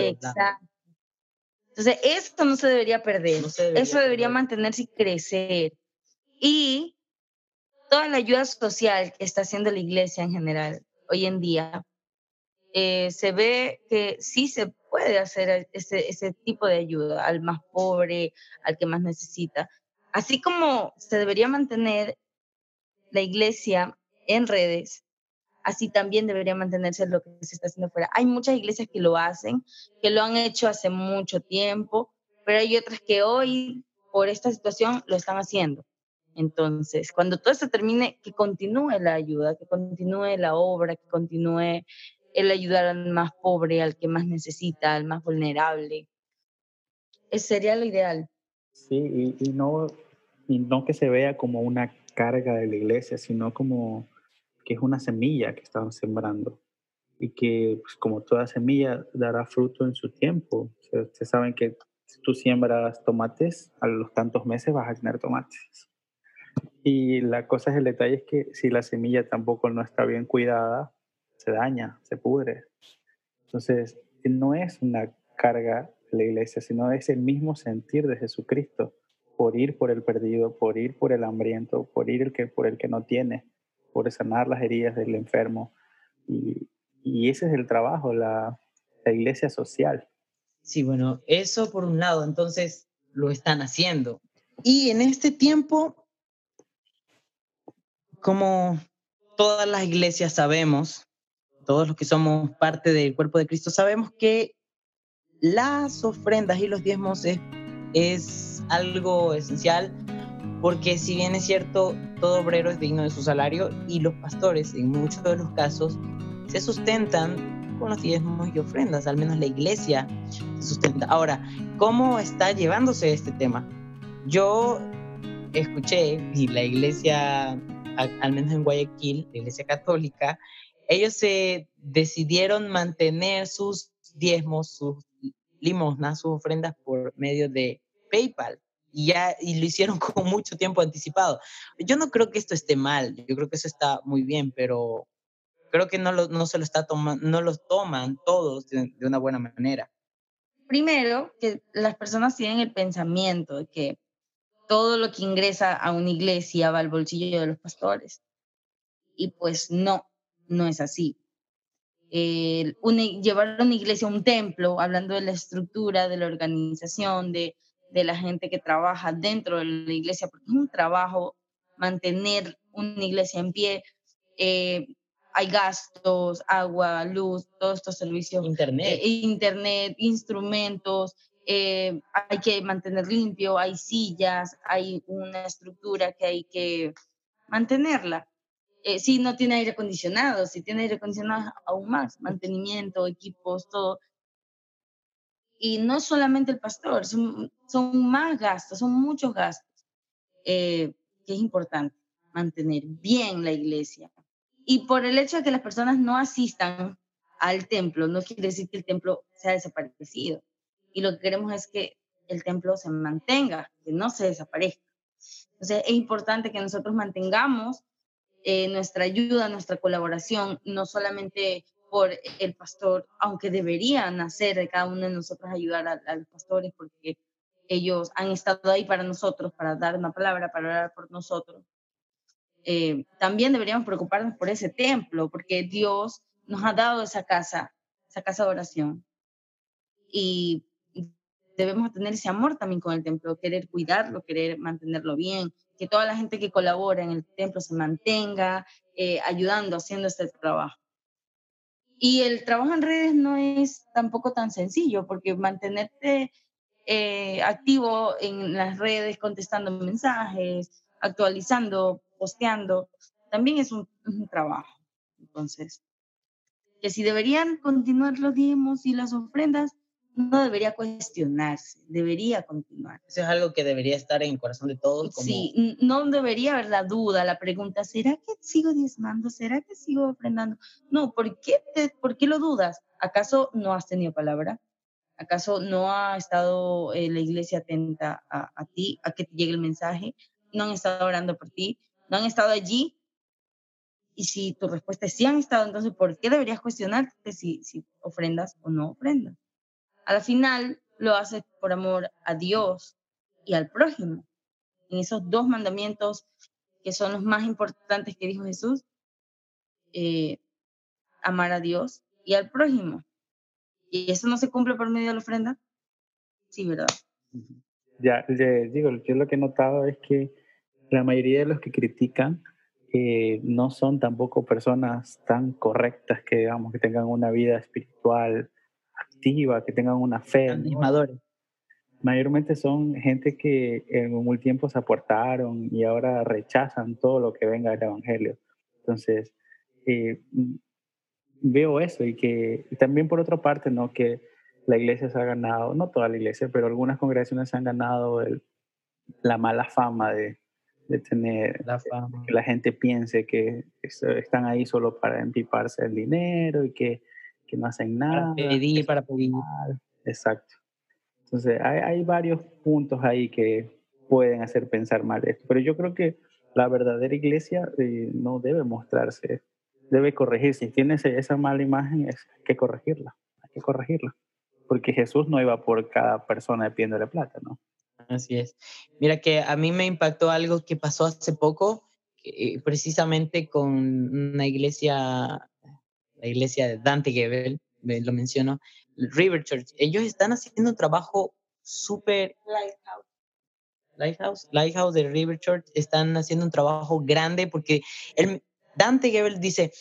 C: Exacto. Entonces, esto no se debería perder. Eso debería mantenerse y crecer. Y toda la ayuda social que está haciendo la iglesia en general hoy en día, eh, se ve que sí se puede hacer ese, ese tipo de ayuda al más pobre, al que más necesita, Así como se debería mantener la iglesia en redes, así también debería mantenerse lo que se está haciendo fuera. Hay muchas iglesias que lo hacen, que lo han hecho hace mucho tiempo, pero hay otras que hoy, por esta situación, lo están haciendo. Entonces, cuando todo esto termine, que continúe la ayuda, que continúe la obra, que continúe el ayudar al más pobre, al que más necesita, al más vulnerable. Ese sería lo ideal.
B: Sí, y, no, y no que se vea como una carga de la iglesia, sino como que es una semilla que están sembrando y que pues, como toda semilla dará fruto en su tiempo. Ustedes saben que si tú siembras tomates, a los tantos meses vas a tener tomates. Y la cosa es el detalle es que si la semilla tampoco no está bien cuidada, se daña, se pudre. Entonces, no es una carga la iglesia, sino es el mismo sentir de Jesucristo, por ir por el perdido, por ir por el hambriento, por ir el que, por el que no tiene, por sanar las heridas del enfermo. Y, ese es el trabajo, la, la iglesia social.
A: Sí, bueno, eso por un lado, entonces lo están haciendo. Y en este tiempo, como todas las iglesias sabemos, todos los que somos parte del cuerpo de Cristo sabemos que las ofrendas y los diezmos es, algo esencial porque si bien es cierto, todo obrero es digno de su salario y los pastores en muchos de los casos se sustentan con los diezmos y ofrendas, al menos la iglesia se sustenta. Ahora, ¿cómo está llevándose este tema? Yo escuché y la iglesia, al menos en Guayaquil, la iglesia católica, ellos se decidieron mantener sus diezmos, sus limosnas, sus ofrendas por medio de PayPal. Y ya y lo hicieron con mucho tiempo anticipado. Yo no creo que esto esté mal, yo creo que eso está muy bien, pero creo que no, lo, no se lo está tomando, no lo toman todos de, una buena manera.
C: Primero, que las personas tienen el pensamiento de que todo lo que ingresa a una iglesia va al bolsillo de los pastores. Y pues no, no es así. llevar a una iglesia a un templo, hablando de la estructura, de la organización, de, de la gente que trabaja dentro de la iglesia, porque es un trabajo mantener una iglesia en pie. Eh, hay gastos, agua, luz, todos estos servicios.
A: Internet.
C: Eh, internet, instrumentos, eh, hay que mantener limpio, hay sillas, hay una estructura que hay que mantenerla. si no tiene aire acondicionado, si tiene aire acondicionado, aún más, mantenimiento, equipos, todo y no solamente el pastor, son, son más gastos, son muchos gastos, eh, que es importante mantener bien la iglesia. Y por el hecho de que las personas no asistan al templo, no quiere decir que el templo sea desaparecido. Y lo que queremos es que el templo se mantenga, que no se desaparezca. Entonces es importante que nosotros mantengamos eh, nuestra ayuda, nuestra colaboración, no solamente por el pastor, aunque debería nacer de cada uno de nosotros ayudar a, los pastores porque ellos han estado ahí para nosotros, para dar una palabra, para orar por nosotros. Eh, también deberíamos preocuparnos por ese templo, porque Dios nos ha dado esa casa, esa casa de oración. Y debemos tener ese amor también con el templo, querer cuidarlo, querer mantenerlo bien, que toda la gente que colabora en el templo se mantenga eh, ayudando, haciendo este trabajo. Y el trabajo en redes no es tampoco tan sencillo, porque mantenerte eh, activo en las redes, contestando mensajes, actualizando, posteando, también es un, trabajo. Entonces, que si deberían continuar los diezmos y las ofrendas, no debería cuestionarse, debería continuar.
A: Eso es algo que debería estar en el corazón de todos.
C: Sí, no debería haber la duda, la pregunta, ¿será que sigo diezmando? ¿Será que sigo ofrendando? No, ¿por qué, ¿por qué lo dudas? ¿Acaso no has tenido palabra? ¿Acaso no ha estado eh, la iglesia atenta a, a, ti, a que te llegue el mensaje? ¿No han estado orando por ti? ¿No han estado allí? Y si tu respuesta es sí han estado, entonces, ¿por qué deberías cuestionarte si, si ofrendas o no ofrendas? al final lo haces por amor a Dios y al prójimo. En esos dos mandamientos que son los más importantes que dijo Jesús, eh, amar a Dios y al prójimo. ¿Y eso no se cumple por medio de la ofrenda? Sí, ¿verdad?
B: Ya, digo, yo lo que he notado es que la mayoría de los que critican eh, no son tampoco personas tan correctas que, digamos, que tengan una vida espiritual que tengan una fe.
A: Animadores.
B: Mayormente son gente que en un tiempo se aportaron y ahora rechazan todo lo que venga del Evangelio. Entonces, eh, veo eso y que también por otra parte, ¿no? Que la iglesia se ha ganado, no toda la iglesia, pero algunas congregaciones se han ganado la mala fama de, de tener la fama. que la gente piense que están ahí solo para empiparse el dinero y que no hacen nada.
A: Para pedir, para pedir.
B: Exacto. Entonces, hay, hay, varios puntos ahí que pueden hacer pensar mal esto, pero yo creo que la verdadera iglesia eh, no debe mostrarse, debe corregirse. Si tiene esa mala imagen, es hay que corregirla, hay que corregirla, porque Jesús no iba por cada persona de plata, ¿no?
A: Así es. Mira que a mí me impactó algo que pasó hace poco, precisamente con una iglesia la iglesia de Dante Gebel, lo menciono, River Church, ellos están haciendo un trabajo súper...
C: Lighthouse.
A: Lighthouse, Lighthouse de River Church están haciendo un trabajo grande porque el, Dante Gebel dice,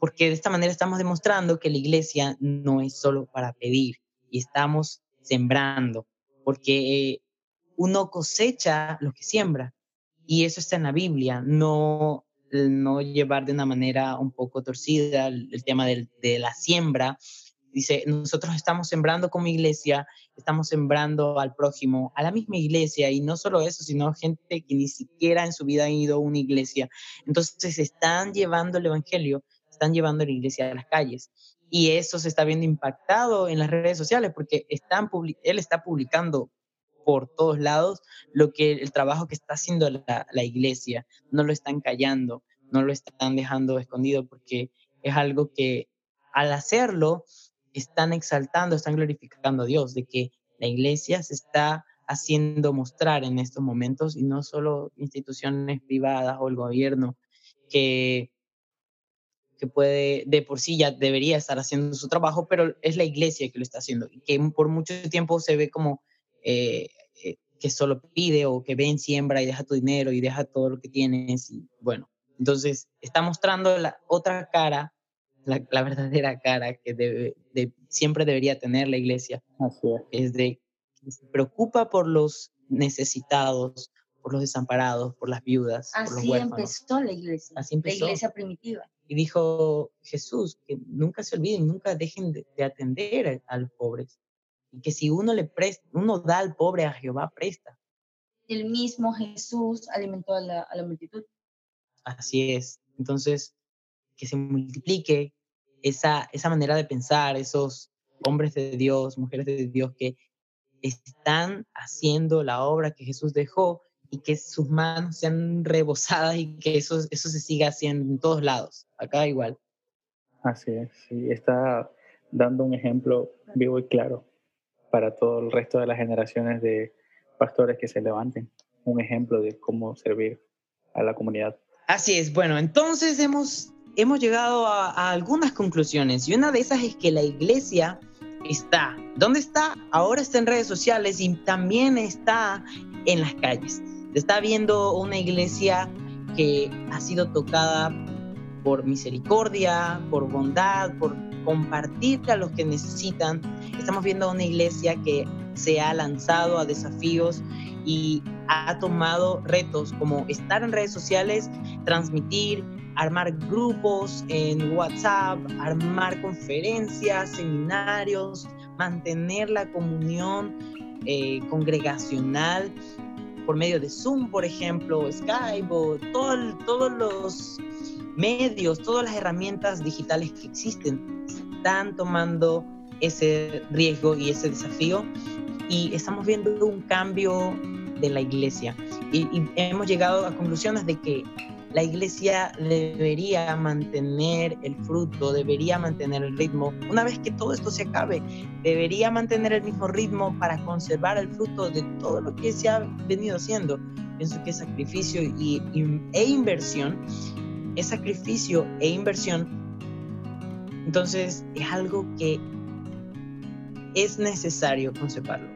A: porque de esta manera estamos demostrando que la iglesia no es solo para pedir y estamos sembrando, porque uno cosecha lo que siembra y eso está en la Biblia, no no llevar de una manera un poco torcida el, tema de la siembra. Dice, nosotros estamos sembrando como iglesia, estamos sembrando al prójimo, a la misma iglesia, y no solo eso, sino gente que ni siquiera en su vida ha ido a una iglesia. Entonces están llevando el Evangelio, están llevando la iglesia a las calles. Y eso se está viendo impactado en las redes sociales porque están él está publicando por todos lados lo que el trabajo que está haciendo la, la, iglesia, no lo están callando, no lo están dejando escondido porque es algo que al hacerlo están exaltando, están glorificando a Dios, de que la iglesia se está haciendo mostrar en estos momentos y no solo instituciones privadas o el gobierno que, que puede, de por sí ya debería estar haciendo su trabajo, pero es la iglesia que lo está haciendo que por mucho tiempo se ve como eh, eh, que solo pide o que ven, siembra y deja tu dinero y deja todo lo que tienes bueno, entonces está mostrando la otra cara, la, la verdadera cara que debe, de, siempre debería tener la iglesia.
B: Así es.
A: Es de que se preocupa por los necesitados, por los desamparados, por las viudas.
C: Así
A: por los
C: empezó la iglesia.
A: Así empezó.
C: La iglesia primitiva.
A: Y dijo Jesús que nunca se olviden, nunca dejen de, de atender a los pobres y que si uno le presta, uno da al pobre a Jehová presta.
C: El mismo Jesús alimentó a la, a la multitud.
A: Así es. Entonces, que se multiplique esa, esa manera de pensar, esos hombres de Dios, mujeres de Dios que están haciendo la obra que Jesús dejó y que sus manos sean rebosadas y que eso, eso se siga haciendo en todos lados. Acá igual.
B: Así es, sí, está dando un ejemplo vivo y claro para todo el resto de las generaciones de pastores que se levanten. Un ejemplo de cómo servir a la comunidad.
A: Así es, bueno, entonces hemos, hemos llegado a, algunas conclusiones y una de esas es que la iglesia está. ¿Dónde está? Ahora está en redes sociales y también está en las calles. Está viendo una iglesia que ha sido tocada por misericordia, por bondad, por compartir a los que necesitan. Estamos viendo una iglesia que se ha lanzado a desafíos y ha tomado retos como estar en redes sociales, transmitir, armar grupos en WhatsApp, armar conferencias, seminarios, mantener la comunión eh, congregacional por medio de Zoom, por ejemplo, Skype, o todo, todos los medios, todas las herramientas digitales que existen están tomando ese riesgo y ese desafío. Y estamos viendo un cambio de la iglesia. Y hemos llegado a conclusiones de que la iglesia debería mantener el fruto, debería mantener el ritmo. Una vez que todo esto se acabe, debería mantener el mismo ritmo para conservar el fruto de todo lo que se ha venido haciendo. Pienso que sacrificio y, e inversión, es sacrificio e inversión. Entonces es algo que es necesario conservarlo.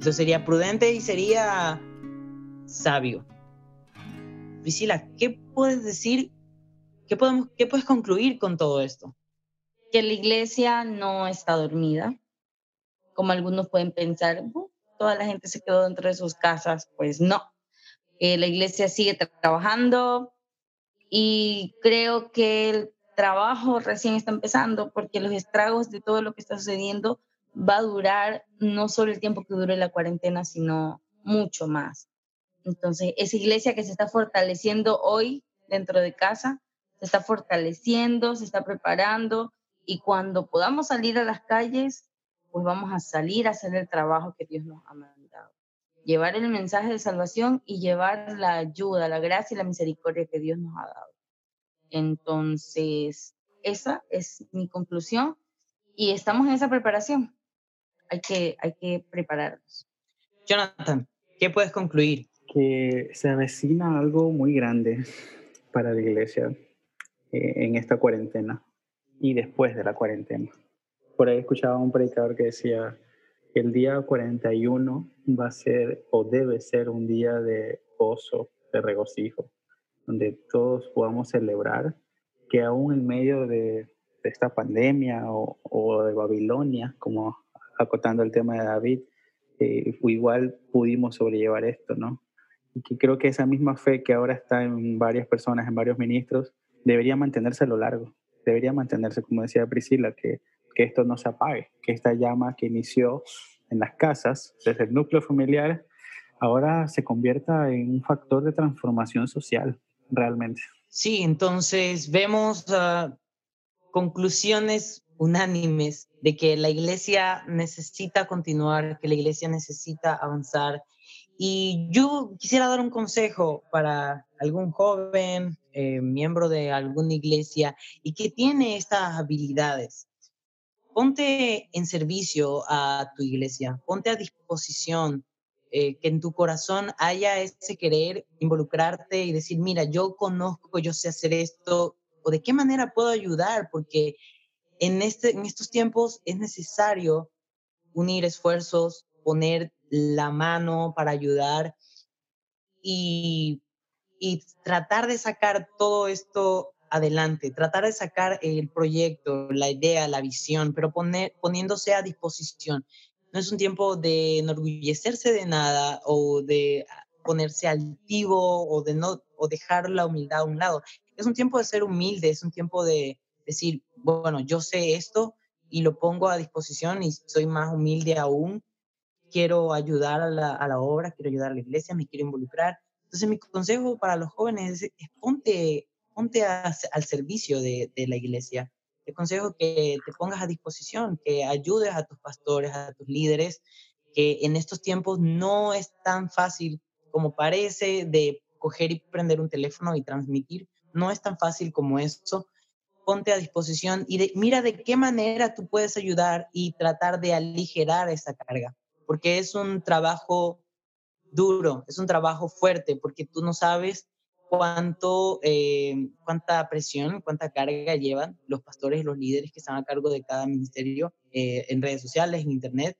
A: Eso sería prudente y sería sabio. Priscila, ¿qué puedes decir? ¿Qué, podemos, ¿Qué puedes concluir con todo esto?
C: Que la iglesia no está dormida, como algunos pueden pensar, toda la gente se quedó dentro de sus casas, pues no. Eh, la iglesia sigue trabajando y creo que el trabajo recién está empezando porque los estragos de todo lo que está sucediendo va a durar no solo el tiempo que dure la cuarentena, sino mucho más. Entonces, esa iglesia que se está fortaleciendo hoy dentro de casa, se está fortaleciendo, se está preparando y cuando podamos salir a las calles, pues vamos a salir a hacer el trabajo que Dios nos ha mandado. Llevar el mensaje de salvación y llevar la ayuda, la gracia y la misericordia que Dios nos ha dado. Entonces, esa es mi conclusión y estamos en esa preparación. Hay que, hay que prepararnos.
A: Jonathan, ¿qué puedes concluir?
B: Que se avecina algo muy grande para la iglesia eh, en esta cuarentena y después de la cuarentena. Por ahí escuchaba un predicador que decía el día 41 va a ser o debe ser un día de gozo, de regocijo, donde todos podamos celebrar que aún en medio de, esta pandemia o, o, de Babilonia, como acotando el tema de David, eh, igual pudimos sobrellevar esto, ¿no? Y que creo que esa misma fe que ahora está en varias personas, en varios ministros, debería mantenerse a lo largo, debería mantenerse, como decía Priscila, que, que esto no se apague, que esta llama que inició en las casas, desde el núcleo familiar, ahora se convierta en un factor de transformación social, realmente.
A: Sí, entonces vemos uh, conclusiones unánimes de que la iglesia necesita continuar, que la iglesia necesita avanzar y yo quisiera dar un consejo para algún joven, eh, miembro de alguna iglesia y que tiene estas habilidades. Ponte en servicio a tu iglesia, ponte a disposición eh, que en tu corazón haya ese querer involucrarte y decir, mira, yo conozco, yo sé hacer esto, o de qué manera puedo ayudar, porque en, este, en estos tiempos es necesario unir esfuerzos, poner la mano para ayudar y, y tratar de sacar todo esto adelante, tratar de sacar el proyecto, la idea, la visión, pero poniéndose a disposición. No es un tiempo de enorgullecerse de nada o de ponerse altivo o de no o dejar la humildad a un lado. Es un tiempo de ser humilde, es un tiempo de decir, bueno, yo sé esto y lo pongo a disposición y soy más humilde aún. Quiero ayudar a la, a la obra, quiero ayudar a la iglesia, me quiero involucrar. Entonces mi consejo para los jóvenes es, ponte, ponte al servicio de, de la iglesia. Te consejo que te pongas a disposición, que ayudes a tus pastores, a tus líderes, que en estos tiempos no es tan fácil como parece de coger y prender un teléfono y transmitir. No es tan fácil como eso. Ponte a disposición y mira de qué manera tú puedes ayudar y tratar de aligerar esa carga, porque es un trabajo duro, es un trabajo fuerte, porque tú no sabes cuánto, eh, cuánta presión, cuánta carga llevan los pastores los líderes que están a cargo de cada ministerio eh, en redes sociales, en Internet.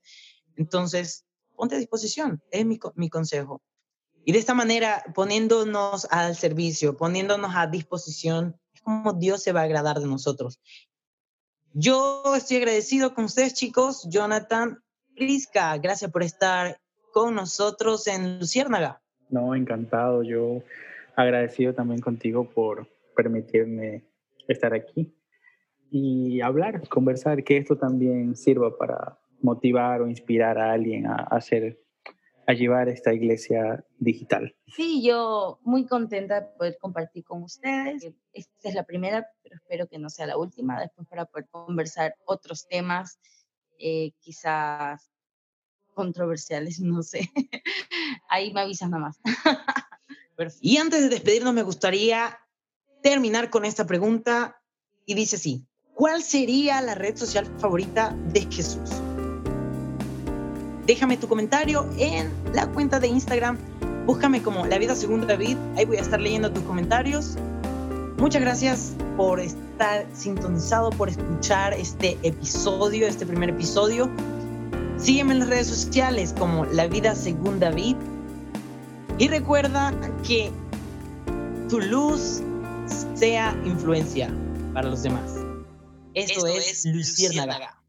A: Entonces, ponte a disposición, es mi, mi consejo. Y de esta manera, poniéndonos al servicio, poniéndonos a disposición, es como Dios se va a agradar de nosotros. Yo estoy agradecido con ustedes, chicos. Jonathan, Prisca, gracias por estar con nosotros en Luciérnaga.
B: No, encantado. Yo agradecido también contigo por permitirme estar aquí y hablar, conversar, que esto también sirva para motivar o inspirar a alguien a hacer a llevar esta iglesia digital.
C: Sí, yo muy contenta de poder compartir con ustedes. Esta es la primera, pero espero que no sea la última, después para poder conversar otros temas, eh, quizás controversiales, no sé. Ahí me avisas nada más.
A: y antes de despedirnos, me gustaría terminar con esta pregunta y dice así, ¿cuál sería la red social favorita de Jesús? déjame tu comentario en la cuenta de Instagram. Búscame como La Vida Según David. Ahí voy a estar leyendo tus comentarios. Muchas gracias por estar sintonizado, por escuchar este episodio, este primer episodio. Sígueme en las redes sociales como La Vida Según David. Y recuerda que tu luz sea influencia para los demás. Esto, es, Luciérnaga.